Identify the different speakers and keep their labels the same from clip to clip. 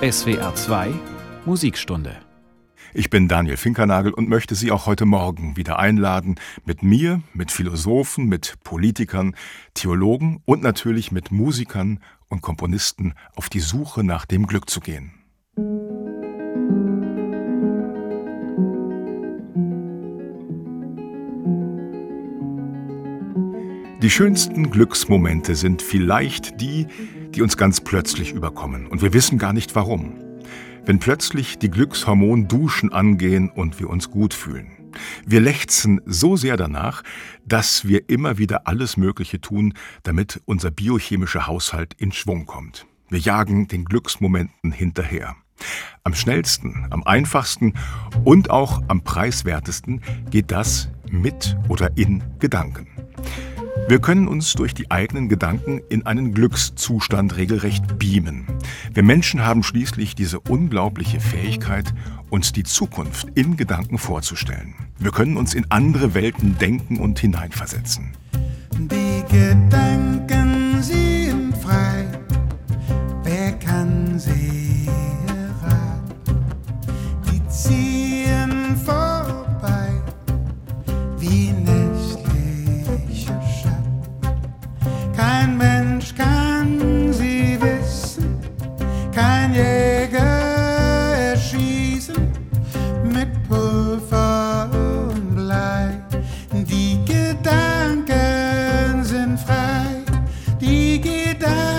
Speaker 1: SWR 2 Musikstunde.
Speaker 2: Ich bin Daniel Finkernagel und möchte Sie auch heute Morgen wieder einladen, mit mir, mit Philosophen, mit Politikern, Theologen und natürlich mit Musikern und Komponisten auf die Suche nach dem Glück zu gehen. Die schönsten Glücksmomente sind vielleicht die, die uns ganz plötzlich überkommen und wir wissen gar nicht warum. Wenn plötzlich die Glückshormonduschen angehen und wir uns gut fühlen. Wir lechzen so sehr danach, dass wir immer wieder alles Mögliche tun, damit unser biochemischer Haushalt in Schwung kommt. Wir jagen den Glücksmomenten hinterher. Am schnellsten, am einfachsten und auch am preiswertesten geht das mit oder in Gedanken. Wir können uns durch die eigenen Gedanken in einen Glückszustand regelrecht beamen. Wir Menschen haben schließlich diese unglaubliche Fähigkeit, uns die Zukunft in Gedanken vorzustellen. Wir können uns in andere Welten denken und hineinversetzen.
Speaker 3: Die Gedanken down.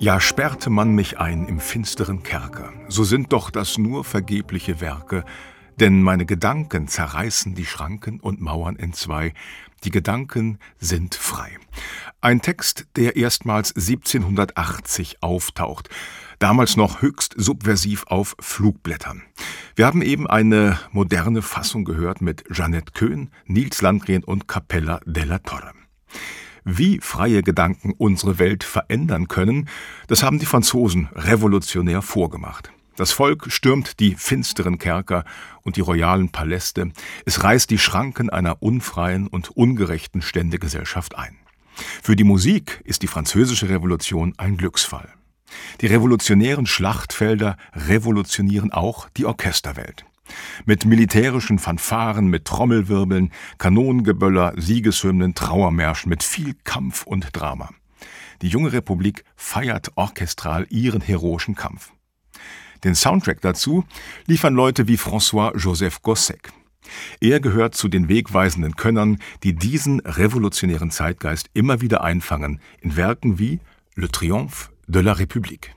Speaker 2: Ja, sperrte man mich ein im finsteren Kerker, so sind doch das nur vergebliche Werke, denn meine Gedanken zerreißen die Schranken und Mauern entzwei, die Gedanken sind frei. Ein Text, der erstmals 1780 auftaucht, damals noch höchst subversiv auf Flugblättern. Wir haben eben eine moderne Fassung gehört mit Jeanette Köhn, Nils Landgren und Capella della Torre. Wie freie Gedanken unsere Welt verändern können, das haben die Franzosen revolutionär vorgemacht. Das Volk stürmt die finsteren Kerker und die royalen Paläste, es reißt die Schranken einer unfreien und ungerechten Ständegesellschaft ein. Für die Musik ist die französische Revolution ein Glücksfall. Die revolutionären Schlachtfelder revolutionieren auch die Orchesterwelt. Mit militärischen Fanfaren, mit Trommelwirbeln, Kanonengeböller, Siegeshymnen, Trauermärschen, mit viel Kampf und Drama. Die junge Republik feiert orchestral ihren heroischen Kampf. Den Soundtrack dazu liefern Leute wie François-Joseph Gossec. Er gehört zu den wegweisenden Könnern, die diesen revolutionären Zeitgeist immer wieder einfangen in Werken wie Le Triomphe de la République.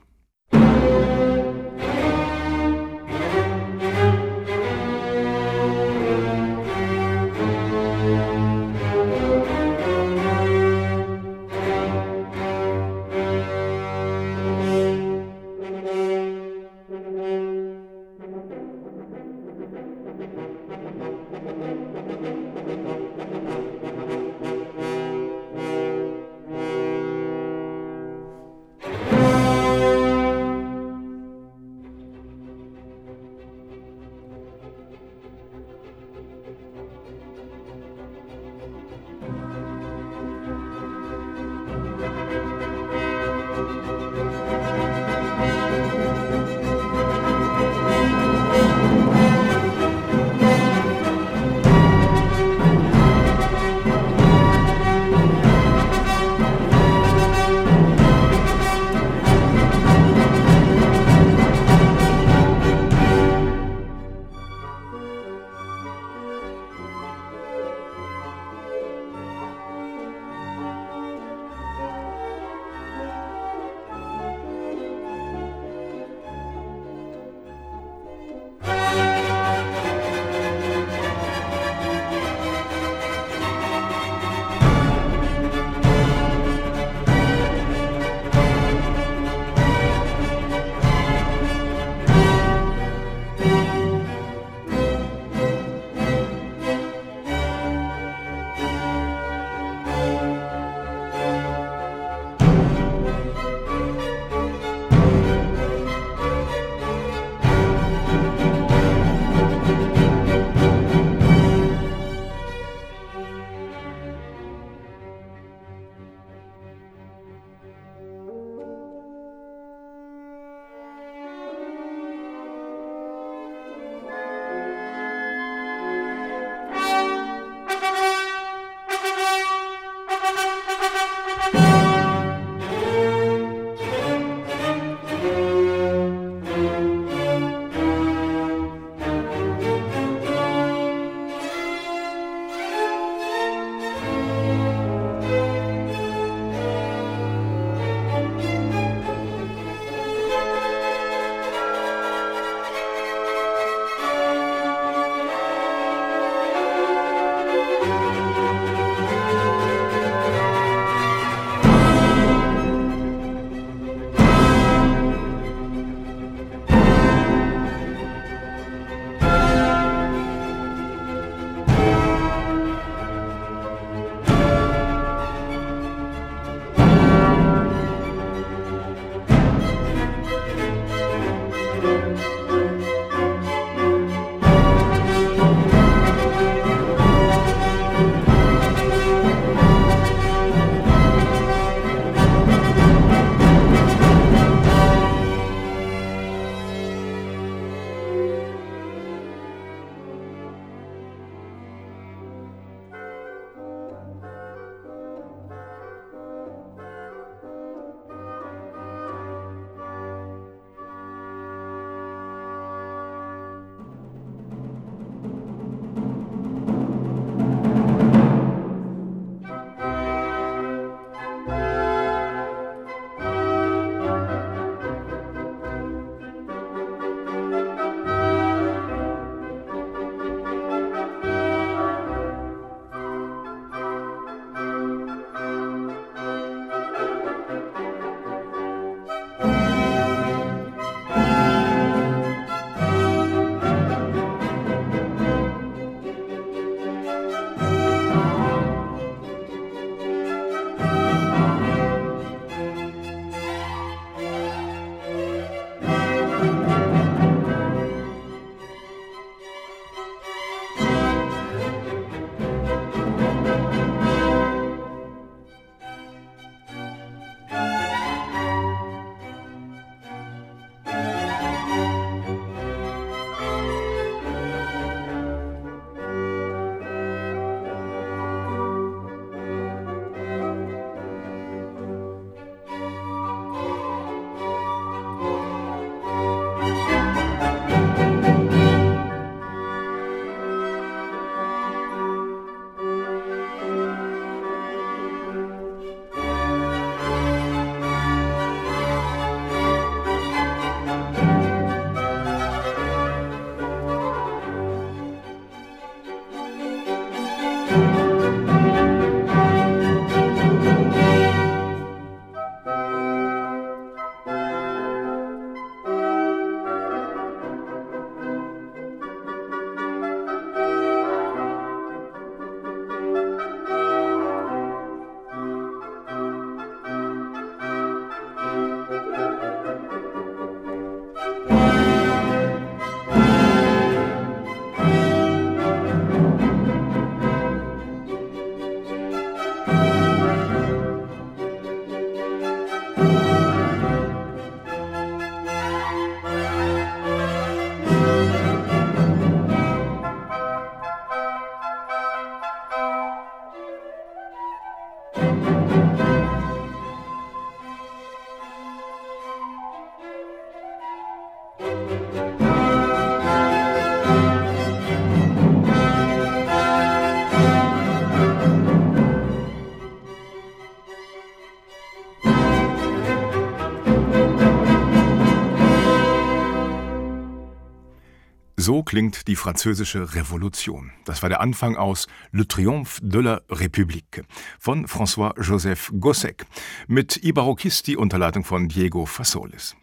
Speaker 2: So klingt die französische Revolution. Das war der Anfang aus Le Triomphe de la République von François-Joseph Gossec mit Ibarokisti unter Leitung von Diego Fasolis.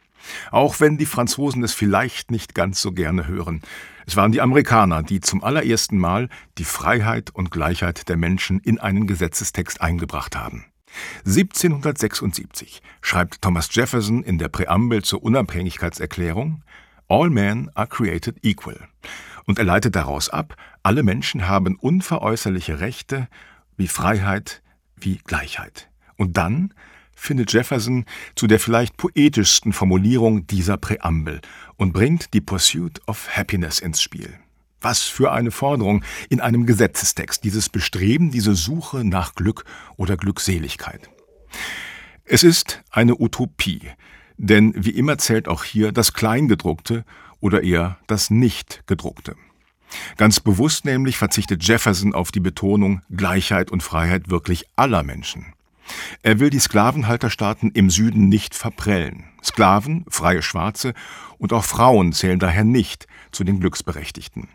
Speaker 2: Auch wenn die Franzosen es vielleicht nicht ganz so gerne hören. Es waren die Amerikaner, die zum allerersten Mal die Freiheit und Gleichheit der Menschen in einen Gesetzestext eingebracht haben. 1776 schreibt Thomas Jefferson in der Präambel zur Unabhängigkeitserklärung All men are created equal. Und er leitet daraus ab, alle Menschen haben unveräußerliche Rechte wie Freiheit, wie Gleichheit. Und dann findet Jefferson zu der vielleicht poetischsten Formulierung dieser Präambel und bringt die Pursuit of Happiness ins Spiel. Was für eine Forderung in einem Gesetzestext, dieses Bestreben, diese Suche nach Glück oder Glückseligkeit. Es ist eine Utopie, denn wie immer zählt auch hier das Kleingedruckte oder eher das Nicht-Gedruckte. Ganz bewusst nämlich verzichtet Jefferson auf die Betonung Gleichheit und Freiheit wirklich aller Menschen. Er will die Sklavenhalterstaaten im Süden nicht verprellen. Sklaven, freie Schwarze und auch Frauen zählen daher nicht zu den Glücksberechtigten.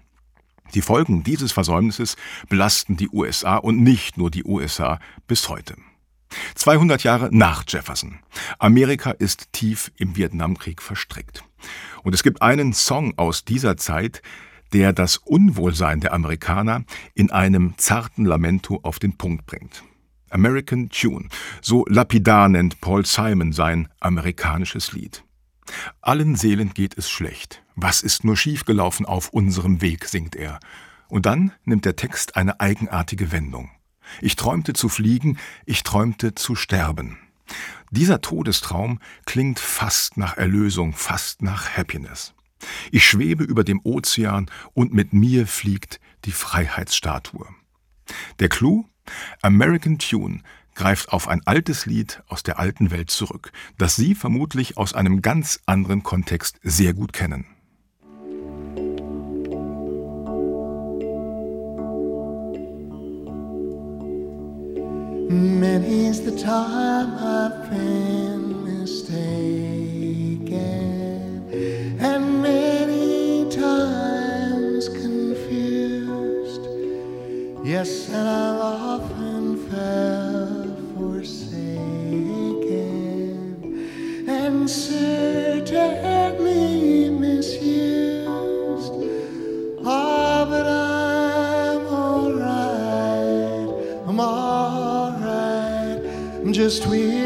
Speaker 2: Die Folgen dieses Versäumnisses belasten die USA und nicht nur die USA bis heute. 200 Jahre nach Jefferson. Amerika ist tief im Vietnamkrieg verstrickt. Und es gibt einen Song aus dieser Zeit, der das Unwohlsein der Amerikaner in einem zarten Lamento auf den Punkt bringt. American Tune, so lapidar nennt Paul Simon sein amerikanisches Lied. Allen Seelen geht es schlecht. Was ist nur schiefgelaufen auf unserem Weg, singt er. Und dann nimmt der Text eine eigenartige Wendung. Ich träumte zu fliegen, ich träumte zu sterben. Dieser Todestraum klingt fast nach Erlösung, fast nach Happiness. Ich schwebe über dem Ozean und mit mir fliegt die Freiheitsstatue. Der Clou? American Tune greift auf ein altes Lied aus der alten Welt zurück, das Sie vermutlich aus einem ganz anderen Kontext sehr gut kennen.
Speaker 3: Many's the time I've been mistaken, and many times confused. Yes, and I've often felt forsaken, and certainly just weary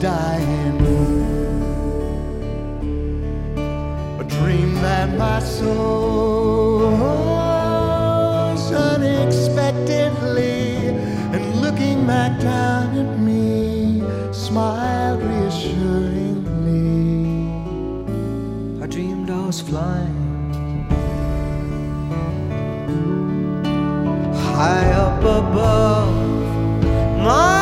Speaker 3: dying. A dream that my so unexpectedly, and looking back down at me, smiled reassuringly.
Speaker 4: I dreamed I was flying high up above. My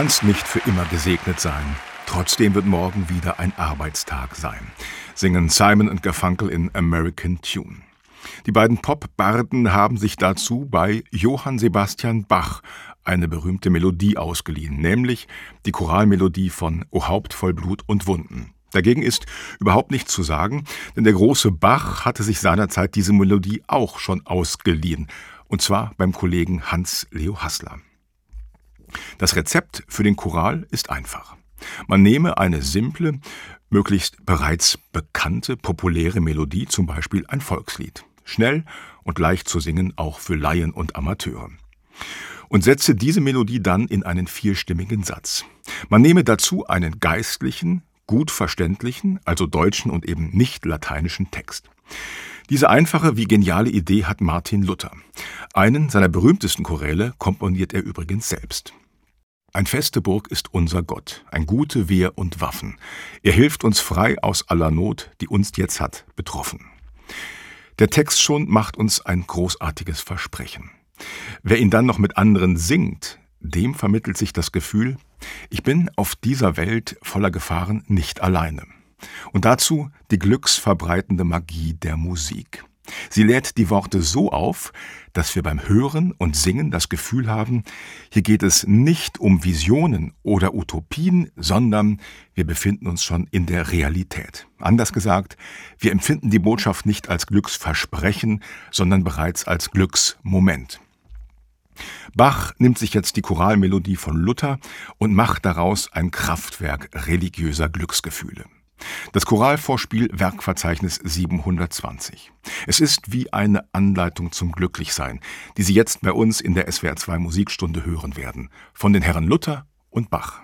Speaker 2: kannst nicht für immer gesegnet sein. Trotzdem wird morgen wieder ein Arbeitstag sein, singen Simon und Garfunkel in American Tune. Die beiden Pop-Barden haben sich dazu bei Johann Sebastian Bach eine berühmte Melodie ausgeliehen, nämlich die Choralmelodie von O Haupt voll Blut und Wunden. Dagegen ist überhaupt nichts zu sagen, denn der große Bach hatte sich seinerzeit diese Melodie auch schon ausgeliehen, und zwar beim Kollegen Hans Leo Hassler. Das Rezept für den Choral ist einfach. Man nehme eine simple, möglichst bereits bekannte, populäre Melodie, zum Beispiel ein Volkslied. Schnell und leicht zu singen, auch für Laien und Amateure. Und setze diese Melodie dann in einen vierstimmigen Satz. Man nehme dazu einen geistlichen, gut verständlichen, also deutschen und eben nicht lateinischen Text. Diese einfache wie geniale Idee hat Martin Luther. Einen seiner berühmtesten Choräle komponiert er übrigens selbst. Ein feste Burg ist unser Gott, ein gute Wehr und Waffen. Er hilft uns frei aus aller Not, die uns jetzt hat betroffen. Der Text schon macht uns ein großartiges Versprechen. Wer ihn dann noch mit anderen singt, dem vermittelt sich das Gefühl, ich bin auf dieser Welt voller Gefahren nicht alleine. Und dazu die glücksverbreitende Magie der Musik. Sie lädt die Worte so auf, dass wir beim Hören und Singen das Gefühl haben, hier geht es nicht um Visionen oder Utopien, sondern wir befinden uns schon in der Realität. Anders gesagt, wir empfinden die Botschaft nicht als Glücksversprechen, sondern bereits als Glücksmoment. Bach nimmt sich jetzt die Choralmelodie von Luther und macht daraus ein Kraftwerk religiöser Glücksgefühle. Das Choralvorspiel Werkverzeichnis 720. Es ist wie eine Anleitung zum Glücklichsein, die Sie jetzt bei uns in der SWR 2 Musikstunde hören werden, von den Herren Luther und Bach.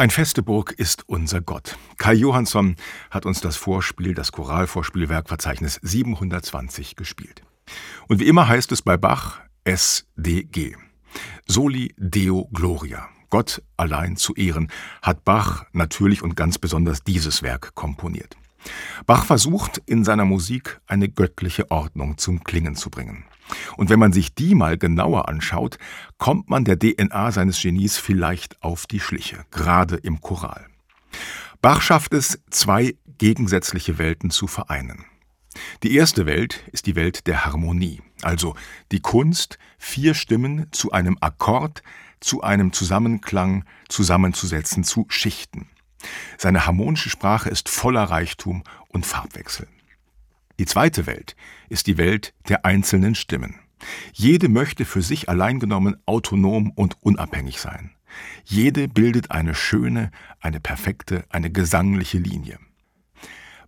Speaker 2: Ein feste Burg ist unser Gott. Kai Johansson hat uns das Vorspiel, das Choralvorspielwerkverzeichnis 720 gespielt. Und wie immer heißt es bei Bach SDG. Soli Deo Gloria. Gott allein zu ehren, hat Bach natürlich und ganz besonders dieses Werk komponiert. Bach versucht in seiner Musik eine göttliche Ordnung zum Klingen zu bringen. Und wenn man sich die mal genauer anschaut, kommt man der DNA seines Genies vielleicht auf die Schliche, gerade im Choral. Bach schafft es, zwei gegensätzliche Welten zu vereinen. Die erste Welt ist die Welt der Harmonie, also die Kunst, vier Stimmen zu einem Akkord, zu einem Zusammenklang zusammenzusetzen, zu schichten. Seine harmonische Sprache ist voller Reichtum und Farbwechsel. Die zweite Welt ist die Welt der einzelnen Stimmen. Jede möchte für sich allein genommen autonom und unabhängig sein. Jede bildet eine schöne, eine perfekte, eine gesangliche Linie.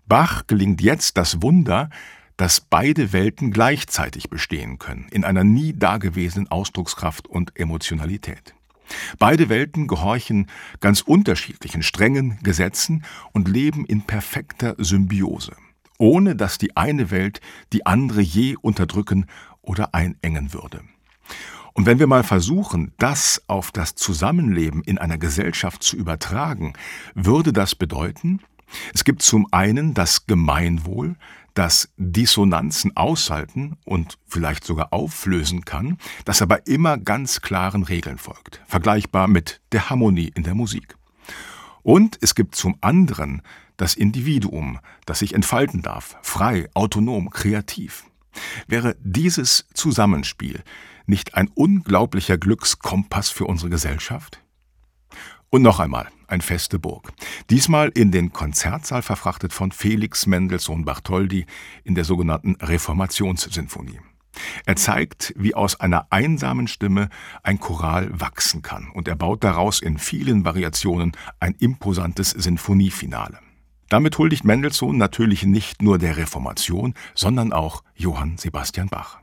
Speaker 2: Bach gelingt jetzt das Wunder, dass beide Welten gleichzeitig bestehen können, in einer nie dagewesenen Ausdruckskraft und Emotionalität. Beide Welten gehorchen ganz unterschiedlichen strengen Gesetzen und leben in perfekter Symbiose ohne dass die eine Welt die andere je unterdrücken oder einengen würde. Und wenn wir mal versuchen, das auf das Zusammenleben in einer Gesellschaft zu übertragen, würde das bedeuten, es gibt zum einen das Gemeinwohl, das Dissonanzen aushalten und vielleicht sogar auflösen kann, das aber immer ganz klaren Regeln folgt, vergleichbar mit der Harmonie in der Musik. Und es gibt zum anderen das Individuum, das sich entfalten darf, frei, autonom, kreativ. Wäre dieses Zusammenspiel nicht ein unglaublicher Glückskompass für unsere Gesellschaft? Und noch einmal ein feste Burg. Diesmal in den Konzertsaal verfrachtet von Felix Mendelssohn Bartholdy in der sogenannten Reformationssinfonie. Er zeigt, wie aus einer einsamen Stimme ein Choral wachsen kann, und er baut daraus in vielen Variationen ein imposantes Sinfoniefinale. Damit huldigt Mendelssohn natürlich nicht nur der Reformation, sondern auch Johann Sebastian Bach.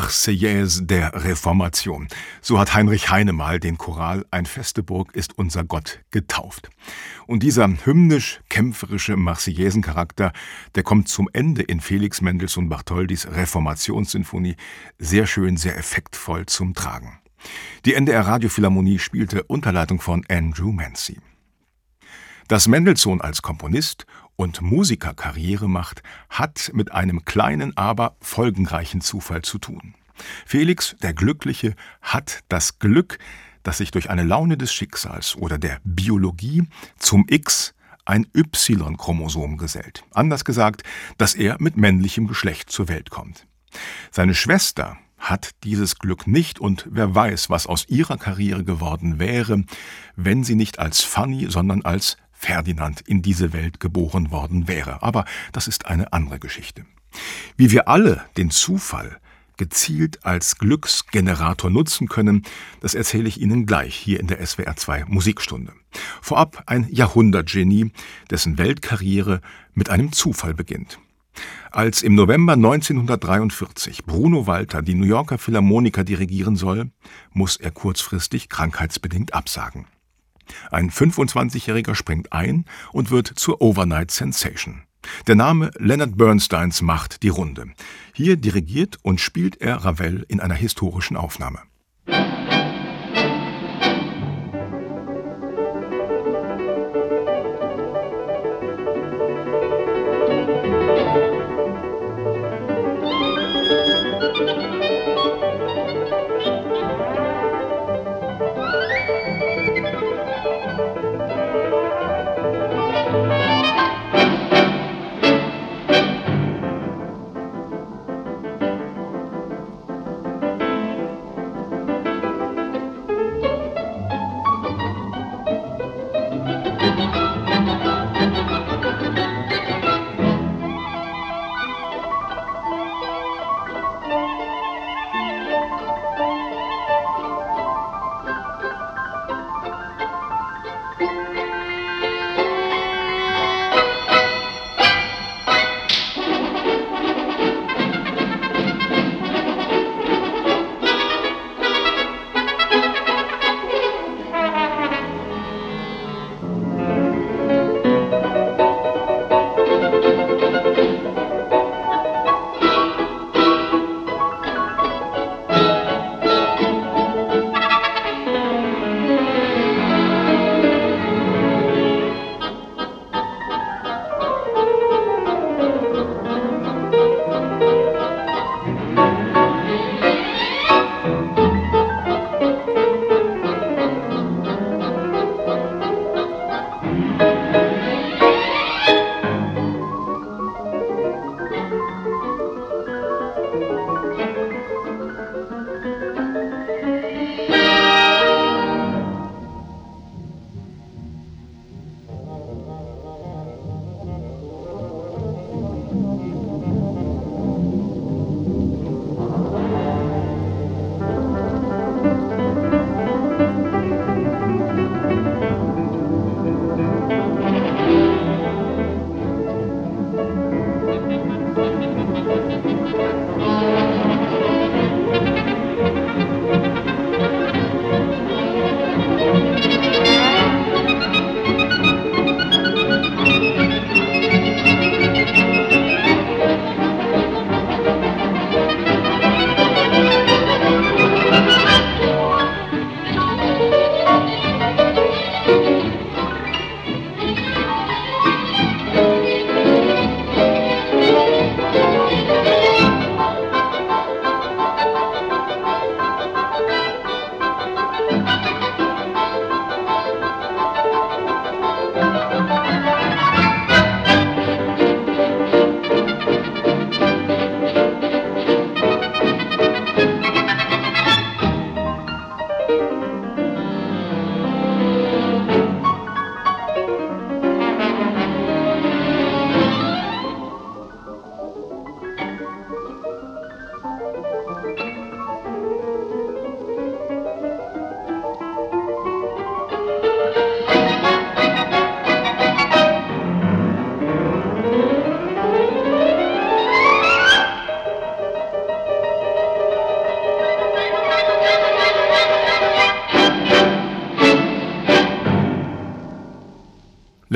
Speaker 2: Marseillaise der Reformation. So hat Heinrich Heine mal den Choral Ein feste Burg ist unser Gott getauft. Und dieser hymnisch-kämpferische Marseillaisencharakter, der kommt zum Ende in Felix Mendelssohn Bartholdis Reformationssinfonie sehr schön, sehr effektvoll zum Tragen. Die NDR Radiophilharmonie spielte unter Leitung von Andrew Mancy. Dass Mendelssohn als Komponist und Musiker Karriere macht, hat mit einem kleinen, aber folgenreichen Zufall zu tun. Felix, der Glückliche, hat das Glück, dass sich durch eine Laune des Schicksals oder der Biologie zum X ein Y-Chromosom gesellt. Anders gesagt, dass er mit männlichem Geschlecht zur Welt kommt. Seine Schwester hat dieses Glück nicht und wer weiß, was aus ihrer Karriere geworden wäre, wenn sie nicht als Fanny, sondern als Ferdinand in diese Welt geboren worden wäre. Aber das ist eine andere Geschichte. Wie wir alle den Zufall gezielt als Glücksgenerator nutzen können, das erzähle ich Ihnen gleich hier in der SWR 2 Musikstunde. Vorab ein Jahrhundertgenie, dessen Weltkarriere mit einem Zufall beginnt. Als im November 1943 Bruno Walter die New Yorker Philharmoniker dirigieren soll, muss er kurzfristig krankheitsbedingt absagen. Ein 25-Jähriger springt ein und wird zur Overnight Sensation. Der Name Leonard Bernsteins macht die Runde. Hier dirigiert und spielt er Ravel in einer historischen Aufnahme.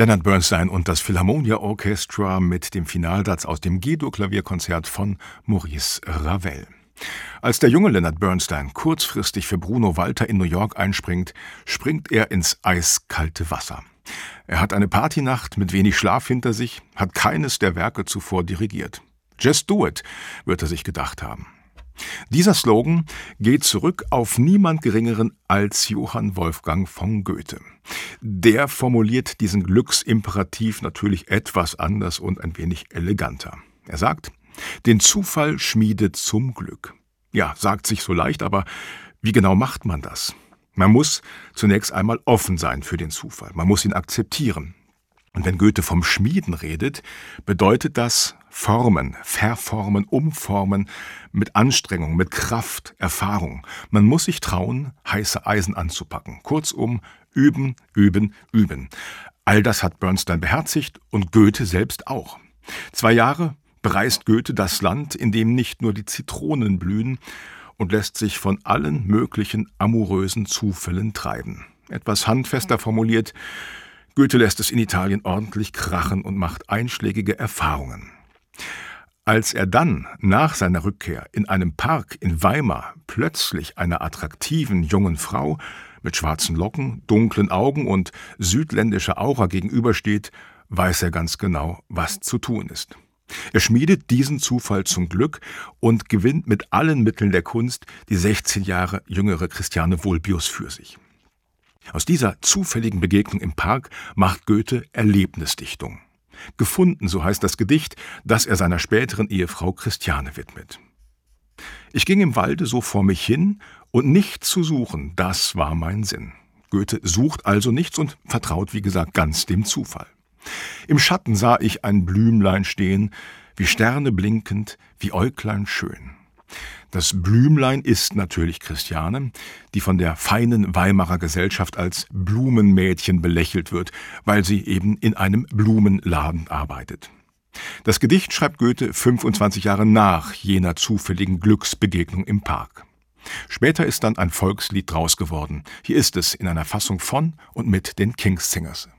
Speaker 2: Leonard Bernstein und das Philharmonia Orchestra mit dem Finalsatz aus dem G-Dur-Klavierkonzert von Maurice Ravel. Als der junge Leonard Bernstein kurzfristig für Bruno Walter in New York einspringt, springt er ins eiskalte Wasser. Er hat eine Partynacht mit wenig Schlaf hinter sich, hat keines der Werke zuvor dirigiert. Just do it, wird er sich gedacht haben. Dieser Slogan geht zurück auf niemand Geringeren als Johann Wolfgang von Goethe. Der formuliert diesen Glücksimperativ natürlich etwas anders und ein wenig eleganter. Er sagt, den Zufall schmiedet zum Glück. Ja, sagt sich so leicht, aber wie genau macht man das? Man muss zunächst einmal offen sein für den Zufall. Man muss ihn akzeptieren. Und wenn Goethe vom Schmieden redet, bedeutet das formen, verformen, umformen, mit Anstrengung, mit Kraft, Erfahrung. Man muss sich trauen, heiße Eisen anzupacken. Kurzum, üben, üben, üben. All das hat Bernstein beherzigt und Goethe selbst auch. Zwei Jahre bereist Goethe das Land, in dem nicht nur die Zitronen blühen, und lässt sich von allen möglichen amorösen Zufällen treiben. Etwas handfester formuliert, Goethe lässt es in Italien ordentlich krachen und macht einschlägige Erfahrungen. Als er dann nach seiner Rückkehr in einem Park in Weimar plötzlich einer attraktiven jungen Frau mit schwarzen Locken, dunklen Augen und südländischer Aura gegenübersteht, weiß er ganz genau, was zu tun ist. Er schmiedet diesen Zufall zum Glück und gewinnt mit allen Mitteln der Kunst die 16 Jahre jüngere Christiane Vulpius für sich. Aus dieser zufälligen Begegnung im Park macht Goethe Erlebnisdichtung. Gefunden, so heißt das Gedicht, das er seiner späteren Ehefrau Christiane widmet. Ich ging im Walde so vor mich hin, und nichts zu suchen, das war mein Sinn. Goethe sucht also nichts und vertraut, wie gesagt, ganz dem Zufall. Im Schatten sah ich ein Blümlein stehen, wie Sterne blinkend, wie Äuglein schön. Das Blümlein ist natürlich Christiane, die von der feinen Weimarer Gesellschaft als Blumenmädchen belächelt wird, weil sie eben in einem Blumenladen arbeitet. Das Gedicht schreibt Goethe 25 Jahre nach jener zufälligen Glücksbegegnung im Park. Später ist dann ein Volkslied draus geworden. Hier ist es in einer Fassung von und mit den King's Singers.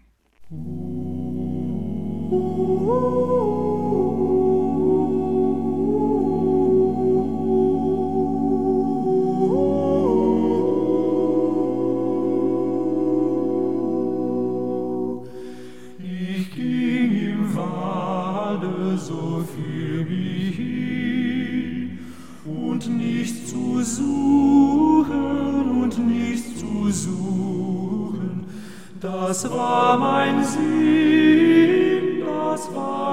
Speaker 5: Das war mein Sinn, das war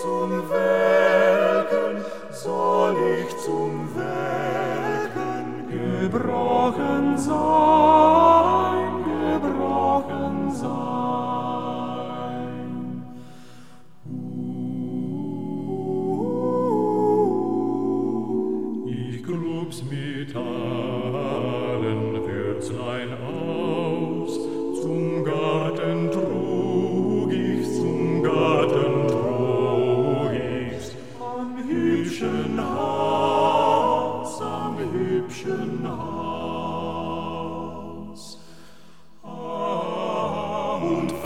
Speaker 5: zum Welken, soll ich zum Welken gebrochen sein,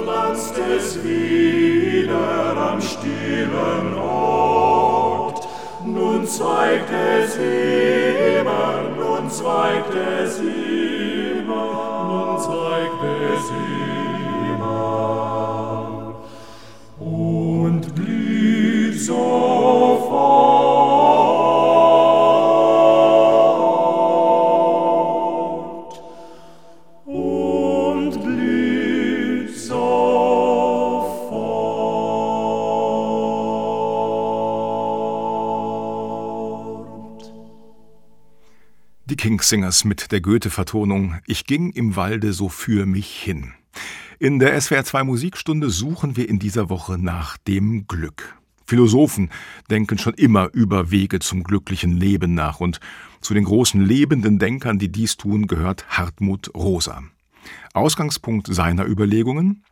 Speaker 5: und pflanzt es wieder am stillen Ort, nun zweigt es immer, nun zweigt es immer,
Speaker 2: Kingsingers mit der Goethe-Vertonung Ich ging im Walde so für mich hin. In der SWR 2 Musikstunde suchen wir in dieser Woche nach dem Glück. Philosophen denken schon immer über Wege zum glücklichen Leben nach und zu den großen lebenden Denkern, die dies tun, gehört Hartmut Rosa. Ausgangspunkt seiner Überlegungen?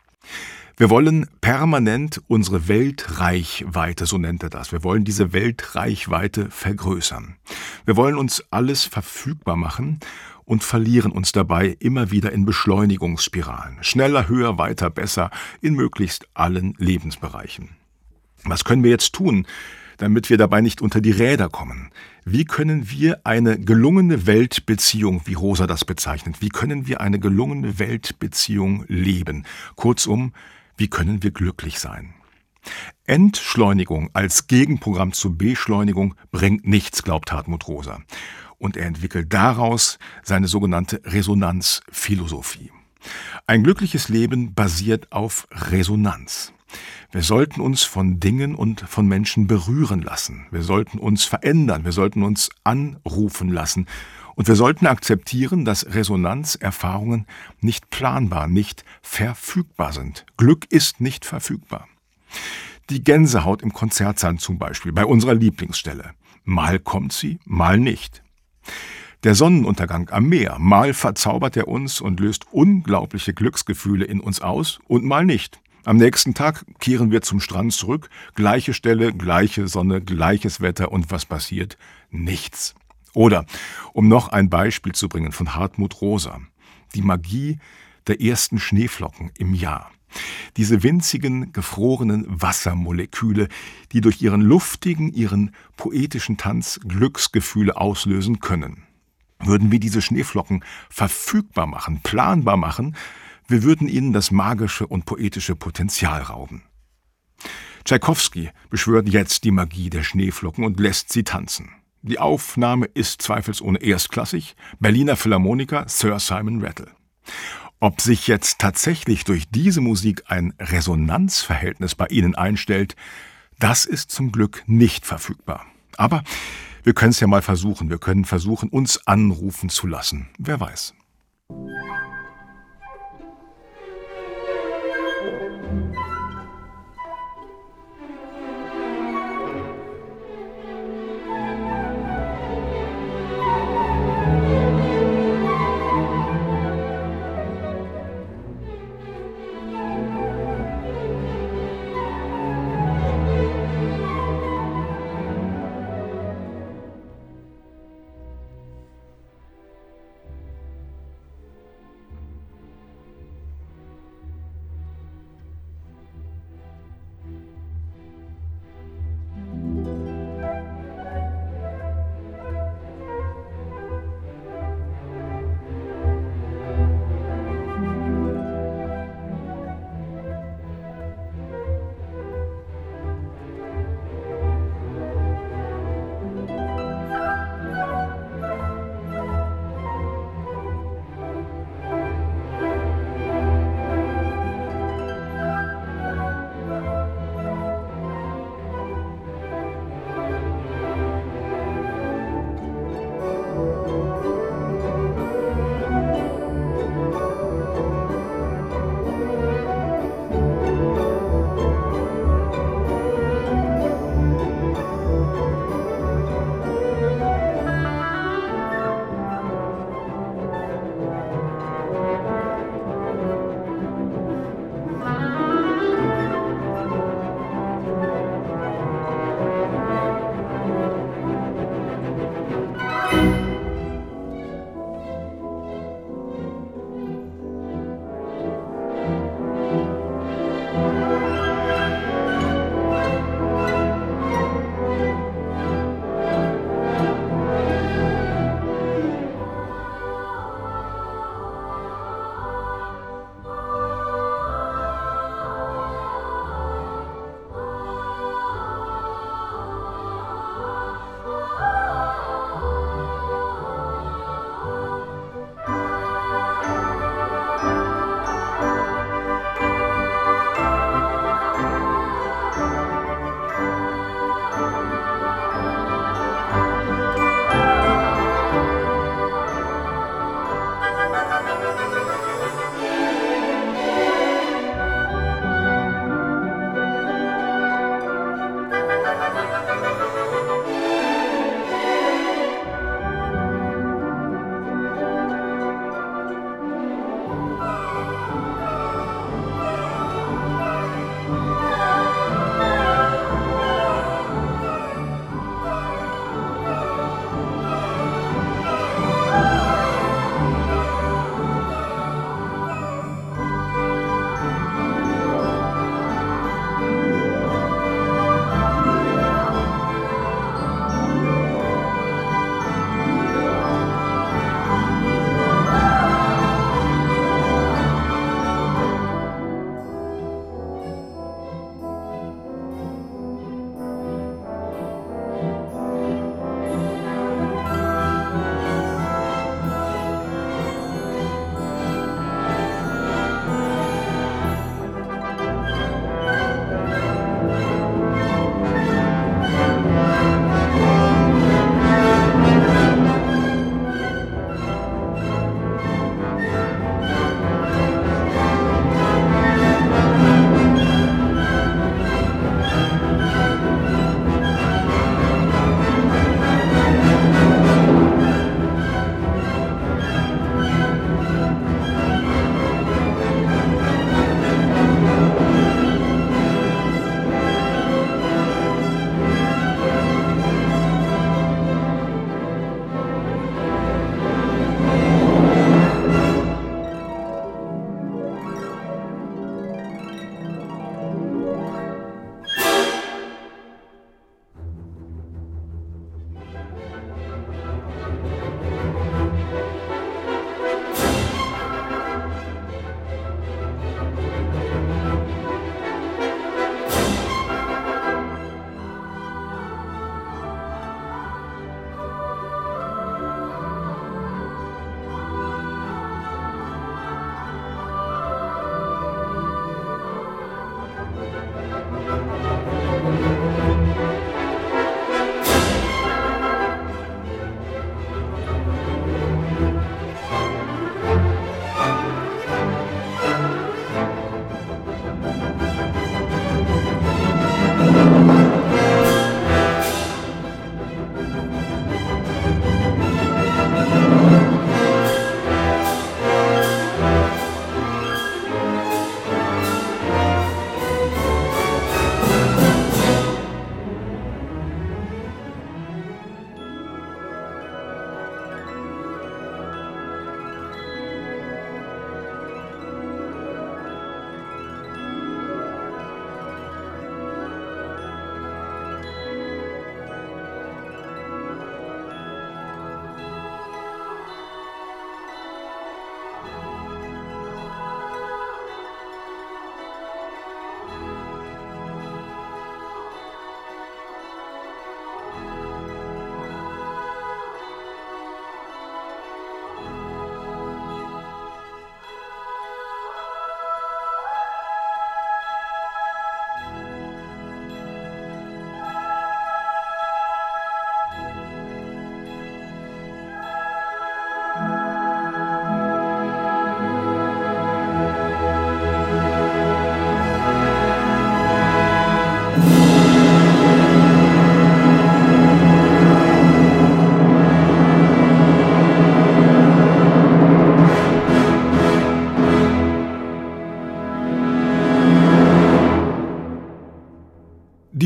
Speaker 2: Wir wollen permanent unsere Weltreichweite, so nennt er das. Wir wollen diese Weltreichweite vergrößern. Wir wollen uns alles verfügbar machen und verlieren uns dabei immer wieder in Beschleunigungsspiralen. Schneller, höher, weiter, besser in möglichst allen Lebensbereichen. Was können wir jetzt tun, damit wir dabei nicht unter die Räder kommen? Wie können wir eine gelungene Weltbeziehung, wie Rosa das bezeichnet, wie können wir eine gelungene Weltbeziehung leben? Kurzum, wie können wir glücklich sein? Entschleunigung als Gegenprogramm zur Beschleunigung bringt nichts, glaubt Hartmut Rosa. Und er entwickelt daraus seine sogenannte Resonanzphilosophie. Ein glückliches Leben basiert auf Resonanz. Wir sollten uns von Dingen und von Menschen berühren lassen. Wir sollten uns verändern. Wir sollten uns anrufen lassen. Und wir sollten akzeptieren, dass Resonanzerfahrungen nicht planbar, nicht verfügbar sind. Glück ist nicht verfügbar. Die Gänsehaut im Konzertsaal zum Beispiel, bei unserer Lieblingsstelle. Mal kommt sie, mal nicht. Der Sonnenuntergang am Meer, mal verzaubert er uns und löst unglaubliche Glücksgefühle in uns aus und mal nicht. Am nächsten Tag kehren wir zum Strand zurück, gleiche Stelle, gleiche Sonne, gleiches Wetter und was passiert? Nichts. Oder, um noch ein Beispiel zu bringen von Hartmut Rosa, die Magie der ersten Schneeflocken im Jahr. Diese winzigen, gefrorenen Wassermoleküle, die durch ihren luftigen, ihren poetischen Tanz Glücksgefühle auslösen können. Würden wir diese Schneeflocken verfügbar machen, planbar machen, wir würden ihnen das magische und poetische Potenzial rauben. Tschaikowski beschwört jetzt die Magie der Schneeflocken und lässt sie tanzen. Die Aufnahme ist zweifelsohne erstklassig. Berliner Philharmoniker Sir Simon Rattle. Ob sich jetzt tatsächlich durch diese Musik ein Resonanzverhältnis bei Ihnen einstellt, das ist zum Glück nicht verfügbar. Aber wir können es ja mal versuchen. Wir können versuchen, uns anrufen zu lassen. Wer weiß.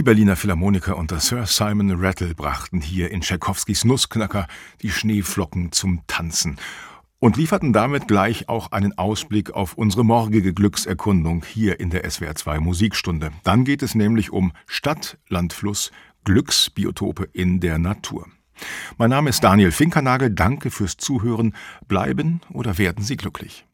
Speaker 2: Berliner Philharmoniker unter Sir Simon Rattle brachten hier in Tschaikowskis Nussknacker die Schneeflocken zum Tanzen und lieferten damit gleich auch einen Ausblick auf unsere morgige Glückserkundung hier in der SWR 2 Musikstunde. Dann geht es nämlich um Stadt, Land, Fluss, Glücksbiotope in der Natur. Mein Name ist Daniel Finkernagel. Danke fürs Zuhören. Bleiben oder werden Sie glücklich.